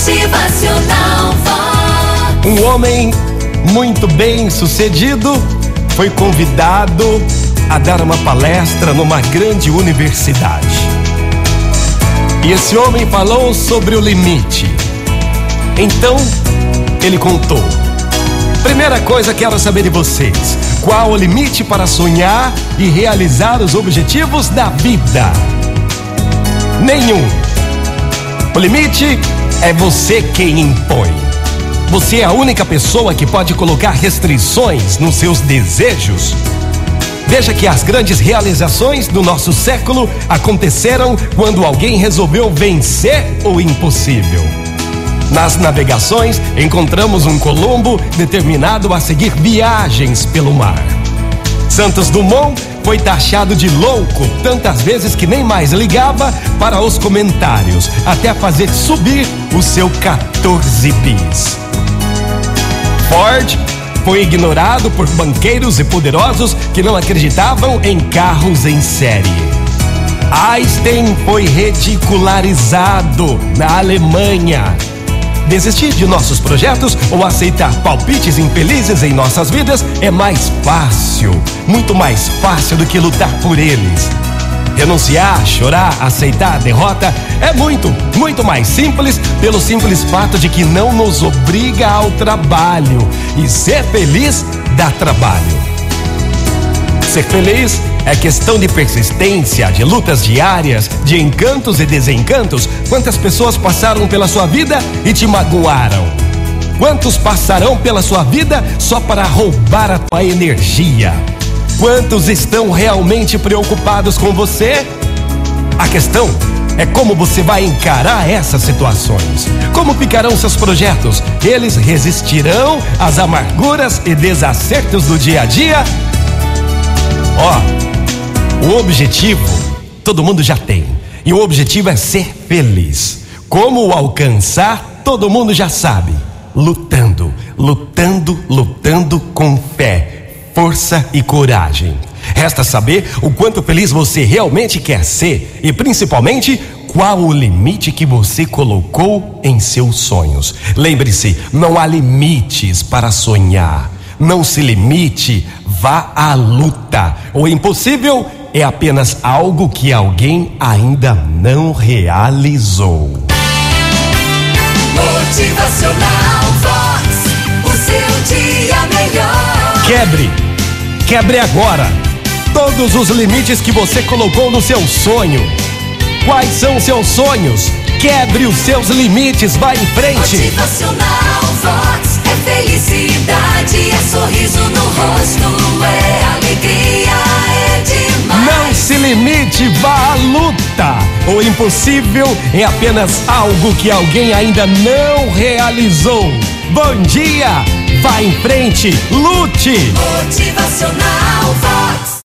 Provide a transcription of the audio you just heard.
Motivacional Vox. Um homem muito bem sucedido foi convidado a dar uma palestra numa grande universidade. E esse homem falou sobre o limite. Então, ele contou. Primeira coisa, quero saber de vocês: qual o limite para sonhar e realizar os objetivos da vida? Nenhum. O limite é você quem impõe. Você é a única pessoa que pode colocar restrições nos seus desejos. Veja que as grandes realizações do nosso século aconteceram quando alguém resolveu vencer o impossível. Nas navegações, encontramos um Colombo determinado a seguir viagens pelo mar. Santos Dumont foi taxado de louco tantas vezes que nem mais ligava para os comentários, até fazer subir o seu 14 bis. Ford foi ignorado por banqueiros e poderosos que não acreditavam em carros em série. Einstein foi ridicularizado na Alemanha. Desistir de nossos projetos ou aceitar palpites infelizes em nossas vidas é mais fácil, muito mais fácil do que lutar por eles. Renunciar, chorar, aceitar a derrota é muito, muito mais simples pelo simples fato de que não nos obriga ao trabalho e ser feliz dá trabalho. Ser feliz é questão de persistência, de lutas diárias, de encantos e desencantos. Quantas pessoas passaram pela sua vida e te magoaram? Quantos passarão pela sua vida só para roubar a tua energia? Quantos estão realmente preocupados com você? A questão é como você vai encarar essas situações. Como ficarão seus projetos? Eles resistirão às amarguras e desacertos do dia a dia? Ó, o objetivo todo mundo já tem. E o objetivo é ser feliz. Como o alcançar, todo mundo já sabe. Lutando, lutando, lutando com fé, força e coragem. Resta saber o quanto feliz você realmente quer ser e principalmente qual o limite que você colocou em seus sonhos. Lembre-se, não há limites para sonhar. Não se limite, vá à luta. O impossível é apenas algo que alguém ainda não realizou. Motivacional Vox. O seu dia melhor. Quebre, quebre agora todos os limites que você colocou no seu sonho. Quais são seus sonhos? Quebre os seus limites, vá em frente. Motivacional Vox. É felicidade, é rosto, é alegria, é demais. Não se limite, vá à luta. O impossível é apenas algo que alguém ainda não realizou. Bom dia, vá em frente, lute. Motivacional Vox.